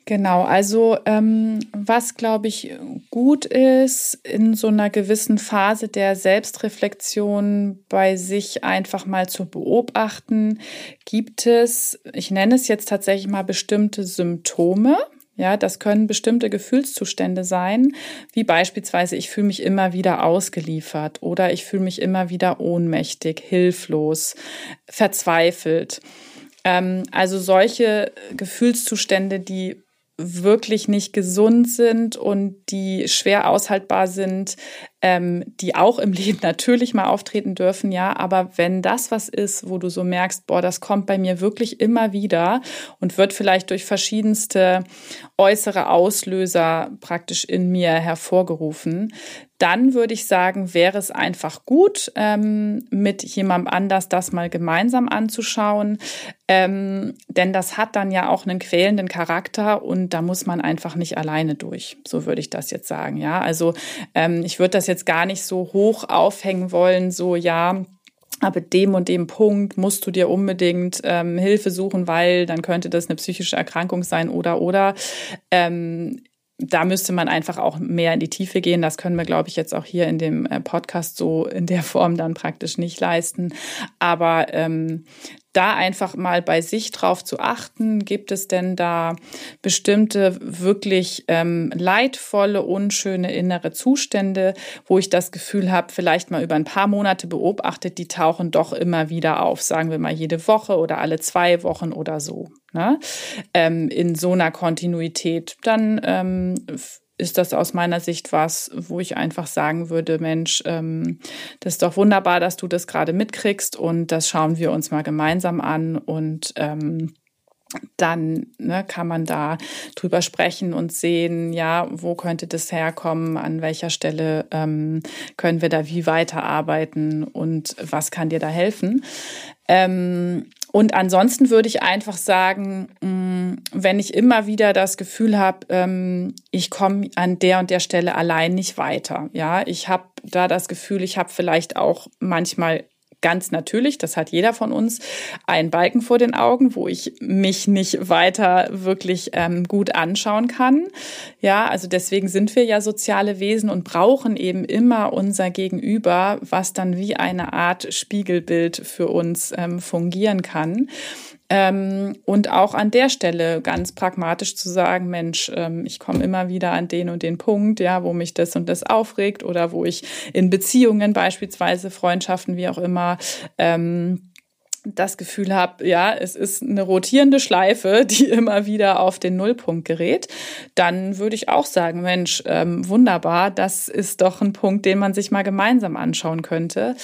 Genau, also ähm, was glaube ich gut ist, in so einer gewissen Phase der Selbstreflexion bei sich einfach mal zu beobachten, gibt es, ich nenne es jetzt tatsächlich mal bestimmte Symptome, Ja, das können bestimmte Gefühlszustände sein, wie beispielsweise ich fühle mich immer wieder ausgeliefert oder ich fühle mich immer wieder ohnmächtig, hilflos, verzweifelt. Ähm, also solche Gefühlszustände, die wirklich nicht gesund sind und die schwer aushaltbar sind, ähm, die auch im Leben natürlich mal auftreten dürfen, ja. Aber wenn das was ist, wo du so merkst, boah, das kommt bei mir wirklich immer wieder und wird vielleicht durch verschiedenste äußere Auslöser praktisch in mir hervorgerufen, dann würde ich sagen, wäre es einfach gut, ähm, mit jemandem anders das mal gemeinsam anzuschauen. Ähm, denn das hat dann ja auch einen quälenden Charakter und da muss man einfach nicht alleine durch. So würde ich das jetzt sagen. Ja, also ähm, ich würde das jetzt gar nicht so hoch aufhängen wollen, so ja, aber dem und dem Punkt musst du dir unbedingt ähm, Hilfe suchen, weil dann könnte das eine psychische Erkrankung sein oder oder. Ähm, da müsste man einfach auch mehr in die Tiefe gehen. Das können wir, glaube ich, jetzt auch hier in dem äh, Podcast so in der Form dann praktisch nicht leisten. Aber ähm, da einfach mal bei sich drauf zu achten, gibt es denn da bestimmte wirklich ähm, leidvolle, unschöne innere Zustände, wo ich das Gefühl habe, vielleicht mal über ein paar Monate beobachtet, die tauchen doch immer wieder auf, sagen wir mal jede Woche oder alle zwei Wochen oder so. Ne? Ähm, in so einer Kontinuität, dann ähm, ist das aus meiner Sicht was, wo ich einfach sagen würde, Mensch, ähm, das ist doch wunderbar, dass du das gerade mitkriegst und das schauen wir uns mal gemeinsam an und ähm, dann ne, kann man da drüber sprechen und sehen, ja, wo könnte das herkommen, an welcher Stelle ähm, können wir da wie weiterarbeiten und was kann dir da helfen. Ähm, und ansonsten würde ich einfach sagen, mm, wenn ich immer wieder das Gefühl habe, ähm, ich komme an der und der Stelle allein nicht weiter. Ja, ich habe da das Gefühl, ich habe vielleicht auch manchmal ganz natürlich, das hat jeder von uns, einen Balken vor den Augen, wo ich mich nicht weiter wirklich ähm, gut anschauen kann. Ja, also deswegen sind wir ja soziale Wesen und brauchen eben immer unser Gegenüber, was dann wie eine Art Spiegelbild für uns ähm, fungieren kann. Ähm, und auch an der Stelle ganz pragmatisch zu sagen, Mensch, ähm, ich komme immer wieder an den und den Punkt, ja, wo mich das und das aufregt oder wo ich in Beziehungen beispielsweise, Freundschaften, wie auch immer, ähm, das Gefühl habe, ja, es ist eine rotierende Schleife, die immer wieder auf den Nullpunkt gerät, dann würde ich auch sagen, Mensch, ähm, wunderbar, das ist doch ein Punkt, den man sich mal gemeinsam anschauen könnte.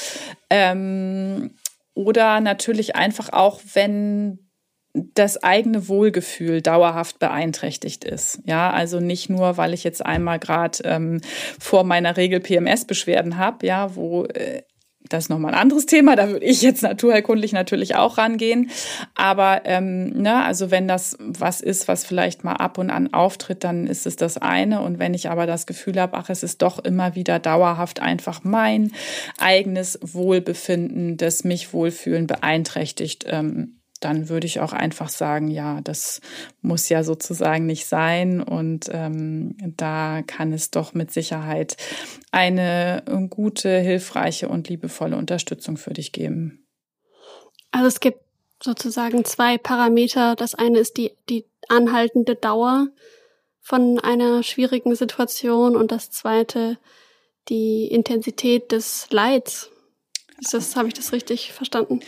Ähm, oder natürlich einfach auch, wenn das eigene Wohlgefühl dauerhaft beeinträchtigt ist. Ja, also nicht nur, weil ich jetzt einmal gerade ähm, vor meiner Regel PMS-Beschwerden habe, ja, wo äh, das ist nochmal ein anderes Thema, da würde ich jetzt naturheilkundlich natürlich auch rangehen. Aber ähm, ne, also wenn das was ist, was vielleicht mal ab und an auftritt, dann ist es das eine. Und wenn ich aber das Gefühl habe, ach, es ist doch immer wieder dauerhaft einfach mein eigenes Wohlbefinden, das mich wohlfühlen beeinträchtigt, ähm, dann würde ich auch einfach sagen, ja, das muss ja sozusagen nicht sein. Und ähm, da kann es doch mit Sicherheit eine gute, hilfreiche und liebevolle Unterstützung für dich geben. Also es gibt sozusagen zwei Parameter. Das eine ist die, die anhaltende Dauer von einer schwierigen Situation und das zweite die Intensität des Leids. Das, habe ich das richtig verstanden?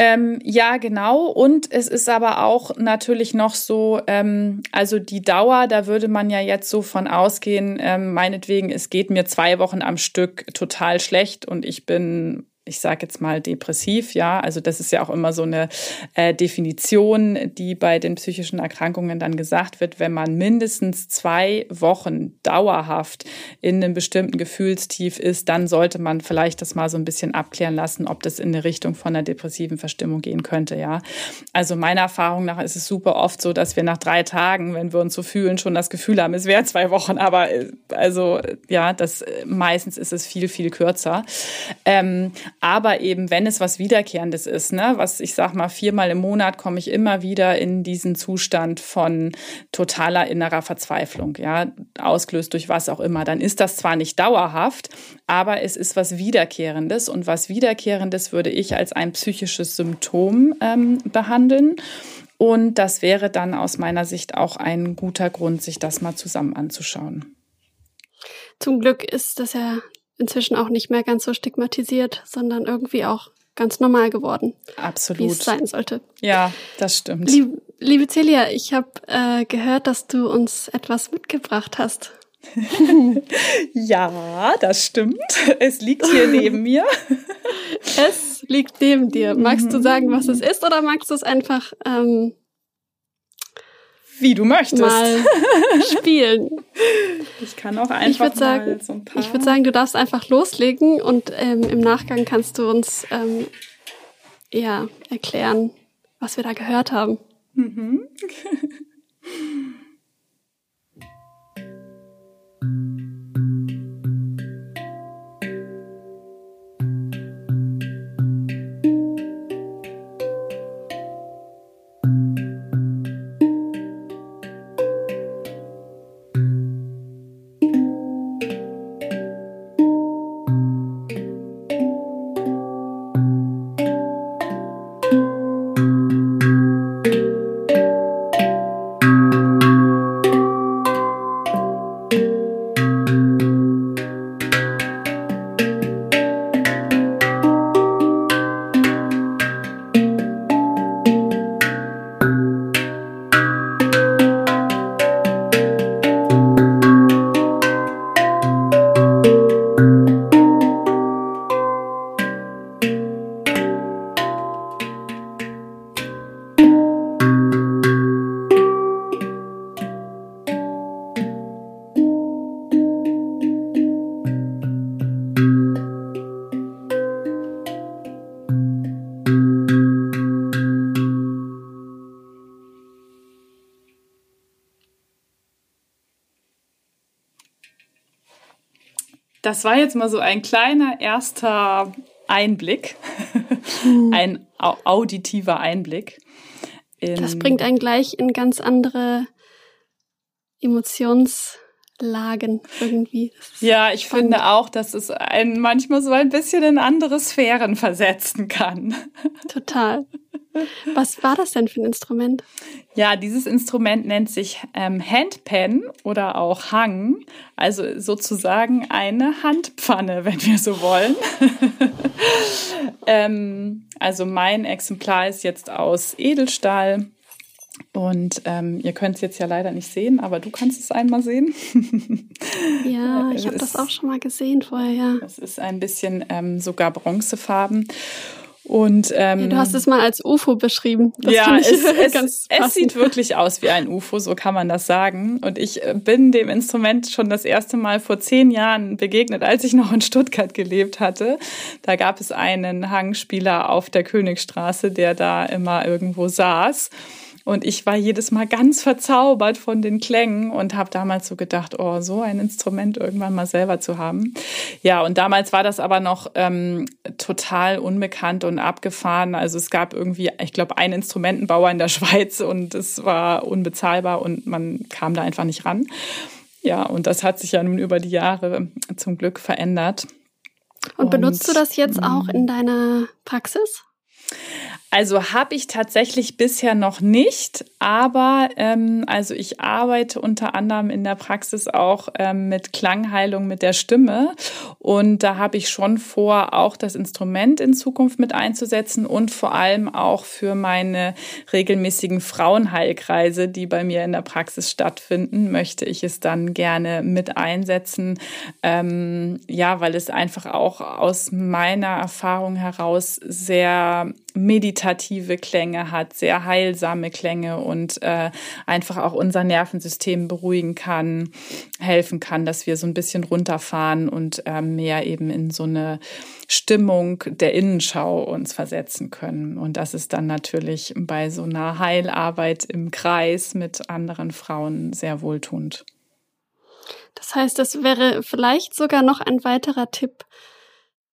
Ähm, ja, genau. Und es ist aber auch natürlich noch so, ähm, also die Dauer, da würde man ja jetzt so von ausgehen, ähm, meinetwegen, es geht mir zwei Wochen am Stück total schlecht und ich bin ich sage jetzt mal depressiv, ja, also das ist ja auch immer so eine äh, Definition, die bei den psychischen Erkrankungen dann gesagt wird, wenn man mindestens zwei Wochen dauerhaft in einem bestimmten Gefühlstief ist, dann sollte man vielleicht das mal so ein bisschen abklären lassen, ob das in eine Richtung von einer depressiven Verstimmung gehen könnte, ja. Also meiner Erfahrung nach ist es super oft so, dass wir nach drei Tagen, wenn wir uns so fühlen, schon das Gefühl haben, es wäre zwei Wochen, aber äh, also ja, das meistens ist es viel viel kürzer. Ähm, aber eben, wenn es was Wiederkehrendes ist, ne, was ich sag mal, viermal im Monat komme ich immer wieder in diesen Zustand von totaler innerer Verzweiflung, ja, ausgelöst durch was auch immer, dann ist das zwar nicht dauerhaft, aber es ist was Wiederkehrendes und was Wiederkehrendes würde ich als ein psychisches Symptom ähm, behandeln. Und das wäre dann aus meiner Sicht auch ein guter Grund, sich das mal zusammen anzuschauen. Zum Glück ist das ja inzwischen auch nicht mehr ganz so stigmatisiert, sondern irgendwie auch ganz normal geworden. Absolut. Wie es sein sollte. Ja, das stimmt. Lieb, liebe Celia, ich habe äh, gehört, dass du uns etwas mitgebracht hast. ja, das stimmt. Es liegt hier neben mir. Es liegt neben dir. Magst du sagen, was es ist, oder magst du es einfach ähm, wie du möchtest mal spielen? Ich kann auch einfach ich würd sagen, mal so ein paar. Ich würde sagen, du darfst einfach loslegen und ähm, im Nachgang kannst du uns ähm, ja erklären, was wir da gehört haben. Mhm. Das war jetzt mal so ein kleiner erster Einblick, mhm. ein auditiver Einblick. das bringt einen gleich in ganz andere Emotionslagen irgendwie. Ja, ich spannend. finde auch, dass es einen manchmal so ein bisschen in andere Sphären versetzen kann. Total. Was war das denn für ein Instrument? Ja, dieses Instrument nennt sich ähm, Handpan oder auch Hang, also sozusagen eine Handpfanne, wenn wir so wollen. ähm, also mein Exemplar ist jetzt aus Edelstahl. Und ähm, ihr könnt es jetzt ja leider nicht sehen, aber du kannst es einmal sehen. ja, ich habe das auch schon mal gesehen vorher, ja. Es ist ein bisschen ähm, sogar bronzefarben. Und ähm, ja, du hast es mal als UFO beschrieben. Das ja, es, es, es, sieht wirklich aus wie ein UFO, so kann man das sagen. Und ich äh, bin dem Instrument schon das erste Mal vor zehn Jahren begegnet, als ich noch in Stuttgart gelebt hatte. Da gab es einen Hangspieler auf der Königstraße, der da immer irgendwo saß. Und ich war jedes Mal ganz verzaubert von den Klängen und habe damals so gedacht, oh, so ein Instrument irgendwann mal selber zu haben. Ja, und damals war das aber noch ähm, total unbekannt und abgefahren. Also es gab irgendwie, ich glaube, einen Instrumentenbauer in der Schweiz und es war unbezahlbar und man kam da einfach nicht ran. Ja, und das hat sich ja nun über die Jahre zum Glück verändert. Und, und benutzt du das jetzt auch in deiner Praxis? Also habe ich tatsächlich bisher noch nicht, aber ähm, also ich arbeite unter anderem in der Praxis auch ähm, mit Klangheilung mit der Stimme und da habe ich schon vor, auch das Instrument in Zukunft mit einzusetzen und vor allem auch für meine regelmäßigen Frauenheilkreise, die bei mir in der Praxis stattfinden, möchte ich es dann gerne mit einsetzen. Ähm, ja, weil es einfach auch aus meiner Erfahrung heraus sehr meditative Klänge hat, sehr heilsame Klänge und äh, einfach auch unser Nervensystem beruhigen kann, helfen kann, dass wir so ein bisschen runterfahren und äh, mehr eben in so eine Stimmung der Innenschau uns versetzen können. Und das ist dann natürlich bei so einer Heilarbeit im Kreis mit anderen Frauen sehr wohltuend. Das heißt, das wäre vielleicht sogar noch ein weiterer Tipp,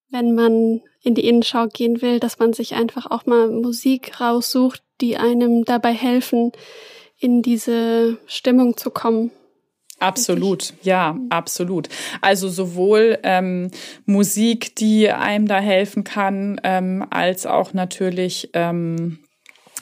wenn man in die Innenschau gehen will, dass man sich einfach auch mal Musik raussucht, die einem dabei helfen, in diese Stimmung zu kommen. Absolut, ja, absolut. Also sowohl ähm, Musik, die einem da helfen kann, ähm, als auch natürlich ähm,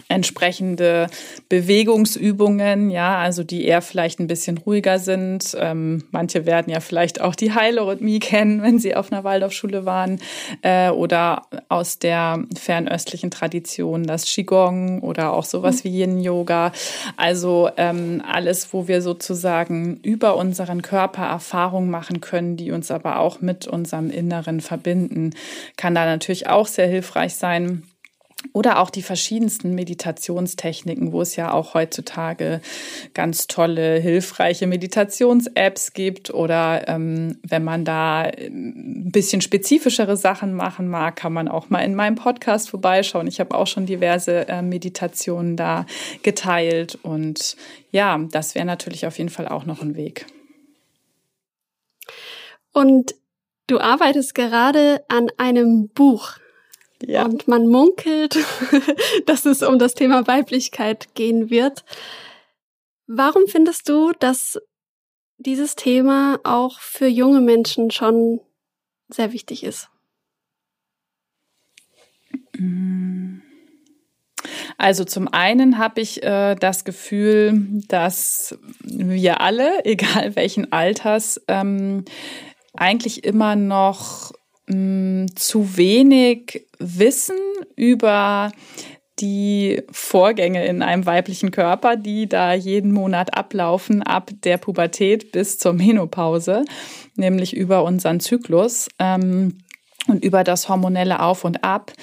entsprechende Bewegungsübungen, ja, also die eher vielleicht ein bisschen ruhiger sind. Ähm, manche werden ja vielleicht auch die Heilorhythmie kennen, wenn sie auf einer Waldorfschule waren äh, oder aus der fernöstlichen Tradition das Qigong oder auch sowas mhm. wie Yin Yoga. Also ähm, alles, wo wir sozusagen über unseren Körper Erfahrungen machen können, die uns aber auch mit unserem Inneren verbinden, kann da natürlich auch sehr hilfreich sein. Oder auch die verschiedensten Meditationstechniken, wo es ja auch heutzutage ganz tolle, hilfreiche Meditations-Apps gibt. Oder ähm, wenn man da ein bisschen spezifischere Sachen machen mag, kann man auch mal in meinem Podcast vorbeischauen. Ich habe auch schon diverse äh, Meditationen da geteilt. Und ja, das wäre natürlich auf jeden Fall auch noch ein Weg. Und du arbeitest gerade an einem Buch. Ja. Und man munkelt, dass es um das Thema Weiblichkeit gehen wird. Warum findest du, dass dieses Thema auch für junge Menschen schon sehr wichtig ist? Also zum einen habe ich äh, das Gefühl, dass wir alle, egal welchen Alters, ähm, eigentlich immer noch mh, zu wenig Wissen über die Vorgänge in einem weiblichen Körper, die da jeden Monat ablaufen, ab der Pubertät bis zur Menopause, nämlich über unseren Zyklus. Ähm, und über das hormonelle Auf und Ab,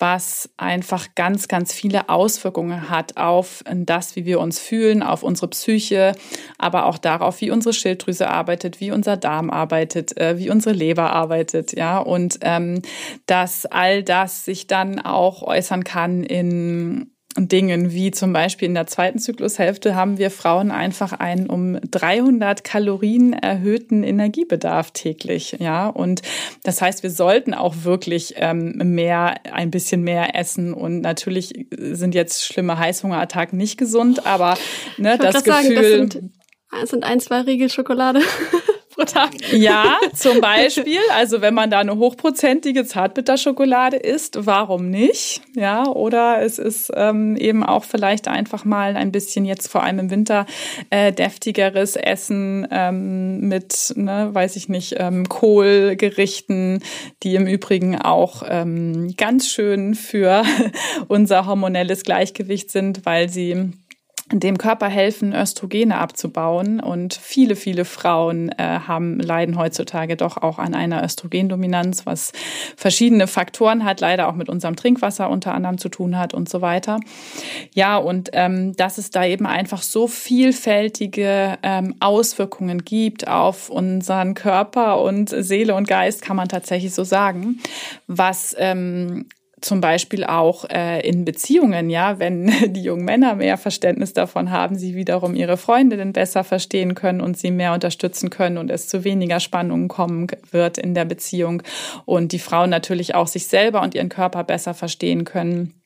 was einfach ganz, ganz viele Auswirkungen hat auf das, wie wir uns fühlen, auf unsere Psyche, aber auch darauf, wie unsere Schilddrüse arbeitet, wie unser Darm arbeitet, äh, wie unsere Leber arbeitet, ja, und ähm, dass all das sich dann auch äußern kann in Dingen, wie zum Beispiel in der zweiten Zyklushälfte haben wir Frauen einfach einen um 300 Kalorien erhöhten Energiebedarf täglich, ja. Und das heißt, wir sollten auch wirklich ähm, mehr, ein bisschen mehr essen. Und natürlich sind jetzt schlimme Heißhungerattacken nicht gesund, aber ne, das Gefühl. Sagen, das sind, das sind ein, zwei Riegel Schokolade. Pro Tag. Ja, zum Beispiel. Also wenn man da eine hochprozentige Zartbitterschokolade isst, warum nicht? Ja, oder es ist ähm, eben auch vielleicht einfach mal ein bisschen jetzt vor allem im Winter äh, deftigeres Essen ähm, mit, ne, weiß ich nicht, ähm, Kohlgerichten, die im Übrigen auch ähm, ganz schön für unser hormonelles Gleichgewicht sind, weil sie dem Körper helfen, Östrogene abzubauen. Und viele, viele Frauen äh, haben, leiden heutzutage doch auch an einer Östrogendominanz, was verschiedene Faktoren hat, leider auch mit unserem Trinkwasser unter anderem zu tun hat und so weiter. Ja, und ähm, dass es da eben einfach so vielfältige ähm, Auswirkungen gibt auf unseren Körper und Seele und Geist, kann man tatsächlich so sagen, was ähm, zum Beispiel auch äh, in Beziehungen, ja, wenn die jungen Männer mehr Verständnis davon haben, sie wiederum ihre Freundinnen besser verstehen können und sie mehr unterstützen können und es zu weniger Spannungen kommen wird in der Beziehung und die Frauen natürlich auch sich selber und ihren Körper besser verstehen können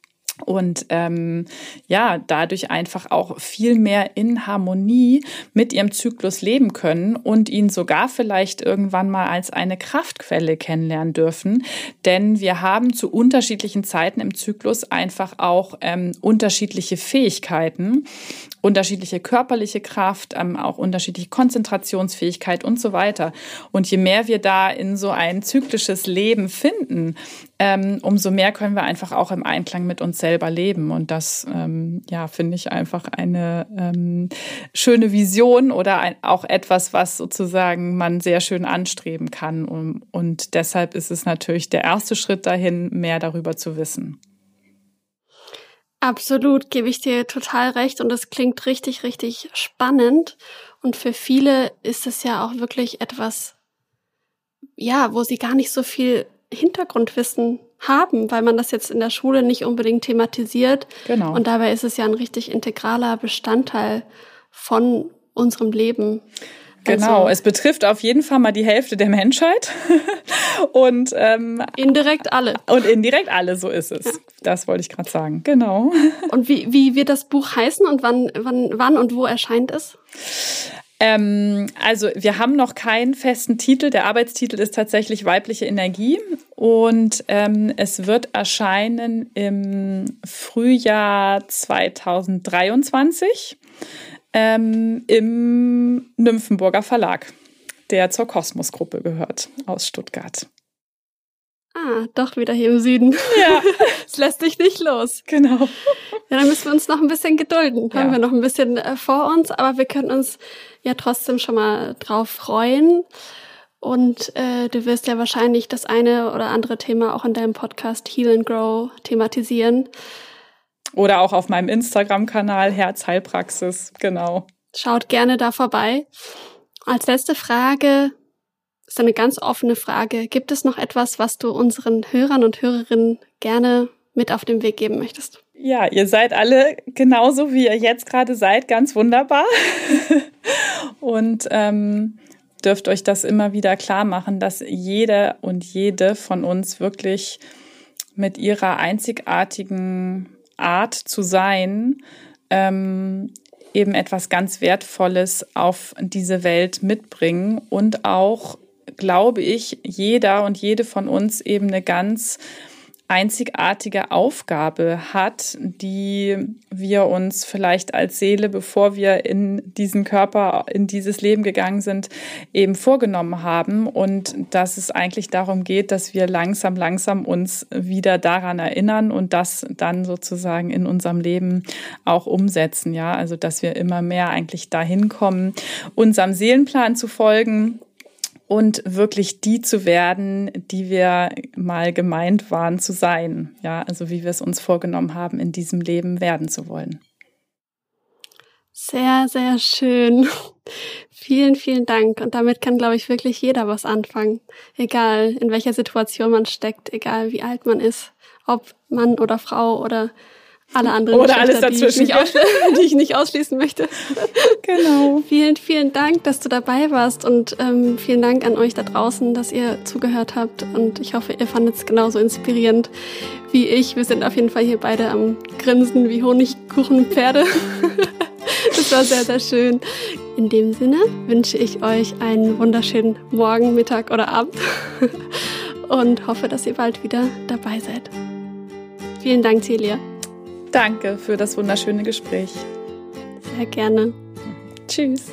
und ähm, ja, dadurch einfach auch viel mehr in Harmonie mit ihrem Zyklus leben können und ihn sogar vielleicht irgendwann mal als eine Kraftquelle kennenlernen dürfen. Denn wir haben zu unterschiedlichen Zeiten im Zyklus einfach auch ähm, unterschiedliche Fähigkeiten, unterschiedliche körperliche Kraft, ähm, auch unterschiedliche Konzentrationsfähigkeit und so weiter. Und je mehr wir da in so ein zyklisches Leben finden, ähm, umso mehr können wir einfach auch im Einklang mit uns selber leben. Und das, ähm, ja, finde ich einfach eine ähm, schöne Vision oder ein, auch etwas, was sozusagen man sehr schön anstreben kann. Um, und deshalb ist es natürlich der erste Schritt dahin, mehr darüber zu wissen. Absolut, gebe ich dir total recht. Und es klingt richtig, richtig spannend. Und für viele ist es ja auch wirklich etwas, ja, wo sie gar nicht so viel Hintergrundwissen haben, weil man das jetzt in der Schule nicht unbedingt thematisiert. Genau. Und dabei ist es ja ein richtig integraler Bestandteil von unserem Leben. Genau, also, es betrifft auf jeden Fall mal die Hälfte der Menschheit und ähm, indirekt alle. Und indirekt alle, so ist es. Ja. Das wollte ich gerade sagen. Genau. Und wie, wie wird das Buch heißen und wann, wann, wann und wo erscheint es? Ähm, also wir haben noch keinen festen Titel. Der Arbeitstitel ist tatsächlich weibliche Energie und ähm, es wird erscheinen im Frühjahr 2023 ähm, im Nymphenburger Verlag, der zur Kosmos-Gruppe gehört aus Stuttgart. Ah, doch wieder hier im Süden. Ja. Es lässt sich nicht los. Genau. Ja, dann müssen wir uns noch ein bisschen gedulden. Ja. Haben wir noch ein bisschen äh, vor uns, aber wir können uns ja trotzdem schon mal drauf freuen. Und äh, du wirst ja wahrscheinlich das eine oder andere Thema auch in deinem Podcast Heal and Grow thematisieren. Oder auch auf meinem Instagram-Kanal Herzheilpraxis, genau. Schaut gerne da vorbei. Als letzte Frage, ist eine ganz offene Frage. Gibt es noch etwas, was du unseren Hörern und Hörerinnen gerne mit auf den Weg geben möchtest? Ja, ihr seid alle genauso, wie ihr jetzt gerade seid, ganz wunderbar. und ähm, dürft euch das immer wieder klar machen, dass jeder und jede von uns wirklich mit ihrer einzigartigen Art zu sein ähm, eben etwas ganz Wertvolles auf diese Welt mitbringen und auch glaube ich, jeder und jede von uns eben eine ganz einzigartige Aufgabe hat, die wir uns vielleicht als Seele, bevor wir in diesen Körper, in dieses Leben gegangen sind, eben vorgenommen haben. Und dass es eigentlich darum geht, dass wir langsam, langsam uns wieder daran erinnern und das dann sozusagen in unserem Leben auch umsetzen, ja, also dass wir immer mehr eigentlich dahin kommen, unserem Seelenplan zu folgen und wirklich die zu werden, die wir mal gemeint waren zu sein. Ja, also wie wir es uns vorgenommen haben, in diesem Leben werden zu wollen. Sehr, sehr schön. Vielen, vielen Dank. Und damit kann, glaube ich, wirklich jeder was anfangen. Egal, in welcher Situation man steckt, egal wie alt man ist, ob Mann oder Frau oder alle anderen Oder alles dazwischen, die ich, nicht die ich nicht ausschließen möchte. Genau. vielen, vielen Dank, dass du dabei warst und ähm, vielen Dank an euch da draußen, dass ihr zugehört habt und ich hoffe, ihr fandet es genauso inspirierend wie ich. Wir sind auf jeden Fall hier beide am Grinsen wie Honigkuchenpferde. das war sehr, sehr schön. In dem Sinne wünsche ich euch einen wunderschönen Morgen, Mittag oder Abend und hoffe, dass ihr bald wieder dabei seid. Vielen Dank, Celia. Danke für das wunderschöne Gespräch. Sehr gerne. Tschüss.